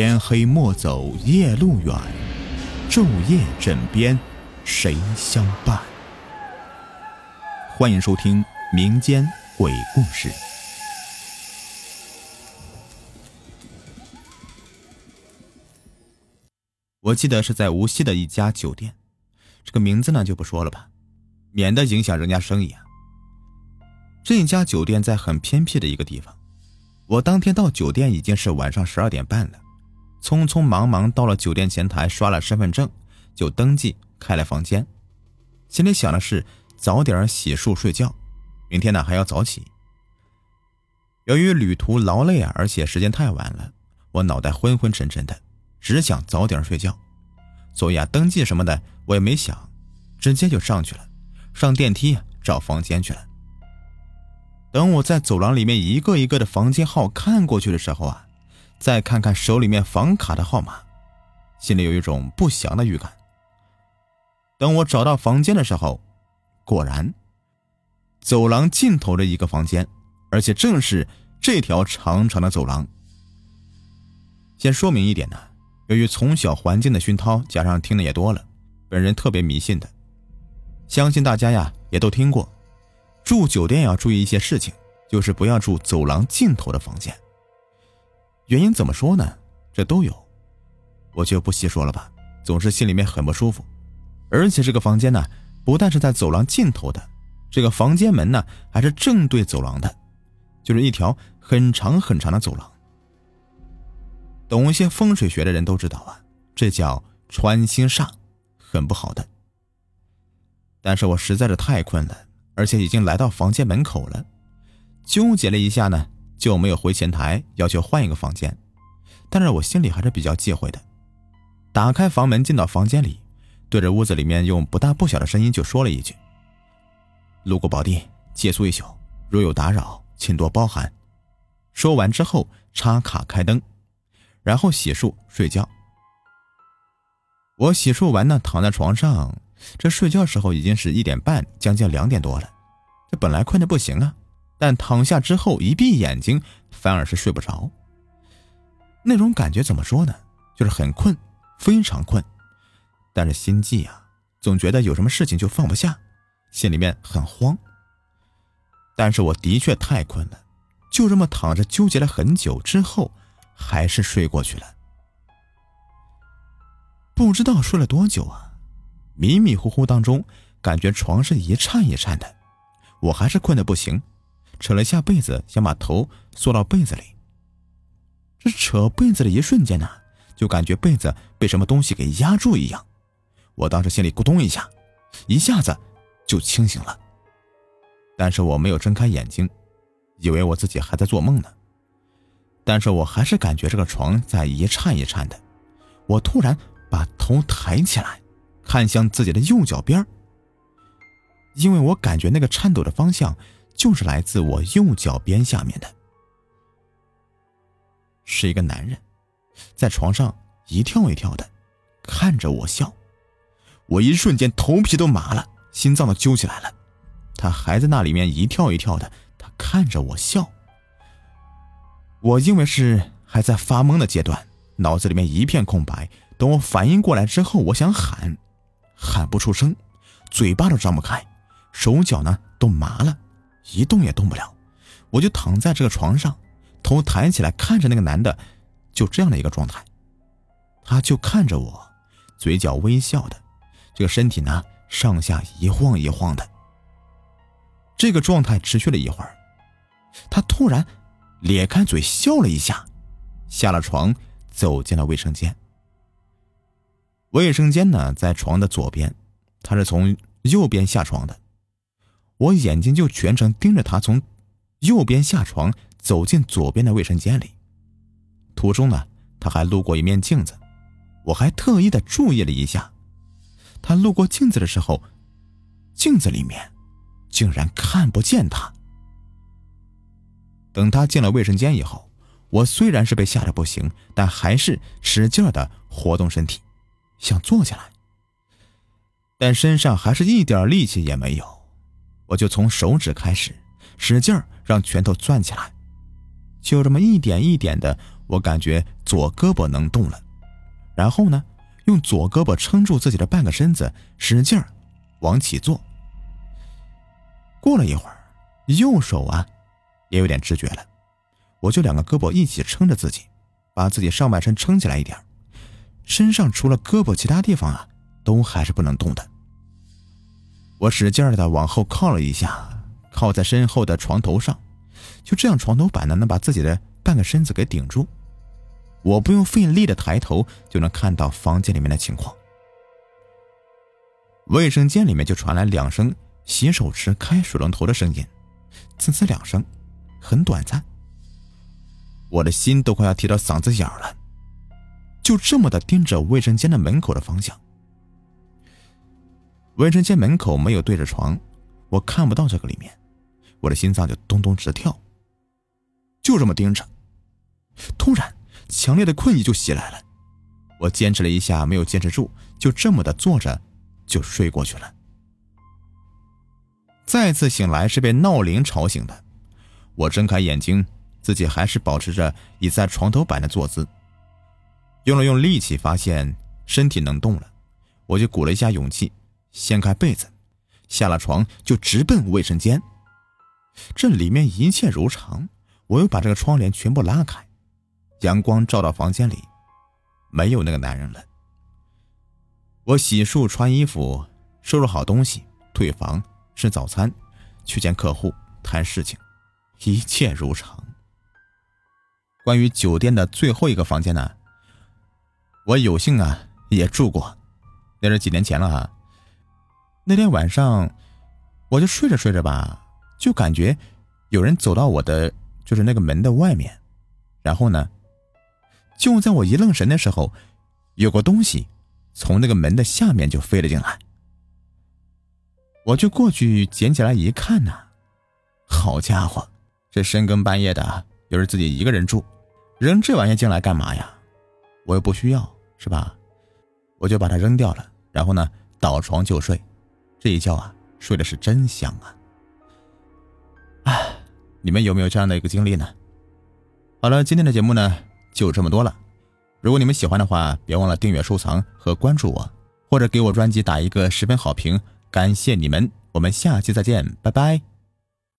天黑莫走夜路远，昼夜枕边谁相伴？欢迎收听民间鬼故事。我记得是在无锡的一家酒店，这个名字呢就不说了吧，免得影响人家生意啊。这家酒店在很偏僻的一个地方，我当天到酒店已经是晚上十二点半了。匆匆忙忙到了酒店前台，刷了身份证，就登记开了房间。心里想的是早点洗漱睡觉，明天呢还要早起。由于旅途劳累啊，而且时间太晚了，我脑袋昏昏沉沉的，只想早点睡觉。所以啊，登记什么的我也没想，直接就上去了，上电梯找房间去了。等我在走廊里面一个一个的房间号看过去的时候啊。再看看手里面房卡的号码，心里有一种不祥的预感。等我找到房间的时候，果然，走廊尽头的一个房间，而且正是这条长长的走廊。先说明一点呢，由于从小环境的熏陶，加上听的也多了，本人特别迷信的，相信大家呀也都听过，住酒店要注意一些事情，就是不要住走廊尽头的房间。原因怎么说呢？这都有，我就不细说了吧。总是心里面很不舒服，而且这个房间呢，不但是在走廊尽头的，这个房间门呢，还是正对走廊的，就是一条很长很长的走廊。懂一些风水学的人都知道啊，这叫穿心煞，很不好的。但是我实在是太困了，而且已经来到房间门口了，纠结了一下呢。就没有回前台要求换一个房间，但是我心里还是比较忌讳的。打开房门进到房间里，对着屋子里面用不大不小的声音就说了一句：“路过宝地，借宿一宿，如有打扰，请多包涵。”说完之后插卡开灯，然后洗漱睡觉。我洗漱完呢，躺在床上，这睡觉时候已经是一点半，将近两点多了。这本来困得不行啊。但躺下之后一闭眼睛，反而是睡不着。那种感觉怎么说呢？就是很困，非常困，但是心悸啊，总觉得有什么事情就放不下，心里面很慌。但是我的确太困了，就这么躺着纠结了很久之后，还是睡过去了。不知道睡了多久啊，迷迷糊糊当中，感觉床是一颤一颤的，我还是困得不行。扯了下被子，想把头缩到被子里。这扯被子的一瞬间呢，就感觉被子被什么东西给压住一样。我当时心里咕咚一下，一下子就清醒了。但是我没有睁开眼睛，以为我自己还在做梦呢。但是我还是感觉这个床在一颤一颤的。我突然把头抬起来，看向自己的右脚边因为我感觉那个颤抖的方向。就是来自我右脚边下面的，是一个男人，在床上一跳一跳的，看着我笑，我一瞬间头皮都麻了，心脏都揪起来了。他还在那里面一跳一跳的，他看着我笑。我因为是还在发懵的阶段，脑子里面一片空白。等我反应过来之后，我想喊，喊不出声，嘴巴都张不开，手脚呢都麻了。一动也动不了，我就躺在这个床上，头抬起来看着那个男的，就这样的一个状态，他就看着我，嘴角微笑的，这个身体呢上下一晃一晃的。这个状态持续了一会儿，他突然咧开嘴笑了一下，下了床走进了卫生间。卫生间呢在床的左边，他是从右边下床的。我眼睛就全程盯着他从右边下床走进左边的卫生间里，途中呢，他还路过一面镜子，我还特意的注意了一下，他路过镜子的时候，镜子里面竟然看不见他。等他进了卫生间以后，我虽然是被吓得不行，但还是使劲的活动身体，想坐起来，但身上还是一点力气也没有。我就从手指开始，使劲让拳头攥起来，就这么一点一点的我感觉左胳膊能动了，然后呢，用左胳膊撑住自己的半个身子，使劲往起坐。过了一会儿，右手啊也有点知觉了，我就两个胳膊一起撑着自己，把自己上半身撑起来一点，身上除了胳膊，其他地方啊都还是不能动的。我使劲的往后靠了一下，靠在身后的床头上，就这样，床头板呢能把自己的半个身子给顶住。我不用费力的抬头就能看到房间里面的情况。卫生间里面就传来两声洗手池开水龙头的声音，呲呲两声，很短暂。我的心都快要提到嗓子眼了，就这么的盯着卫生间的门口的方向。卫生间门口没有对着床，我看不到这个里面，我的心脏就咚咚直跳。就这么盯着，突然。强烈的困意就袭来了，我坚持了一下，没有坚持住，就这么的坐着，就睡过去了。再次醒来是被闹铃吵醒的，我睁开眼睛，自己还是保持着倚在床头板的坐姿，用了用力气，发现身体能动了，我就鼓了一下勇气，掀开被子，下了床就直奔卫生间。这里面一切如常，我又把这个窗帘全部拉开。阳光照到房间里，没有那个男人了。我洗漱、穿衣服、收拾好东西，退房吃早餐，去见客户谈事情，一切如常。关于酒店的最后一个房间呢，我有幸啊也住过，那是几年前了啊。那天晚上，我就睡着睡着吧，就感觉有人走到我的就是那个门的外面，然后呢。就在我一愣神的时候，有个东西从那个门的下面就飞了进来。我就过去捡起来一看呐，好家伙，这深更半夜的，又是自己一个人住，扔这玩意进来干嘛呀？我又不需要，是吧？我就把它扔掉了，然后呢，倒床就睡。这一觉啊，睡的是真香啊！哎，你们有没有这样的一个经历呢？好了，今天的节目呢？就这么多了，如果你们喜欢的话，别忘了订阅、收藏和关注我，或者给我专辑打一个十分好评，感谢你们！我们下期再见，拜拜。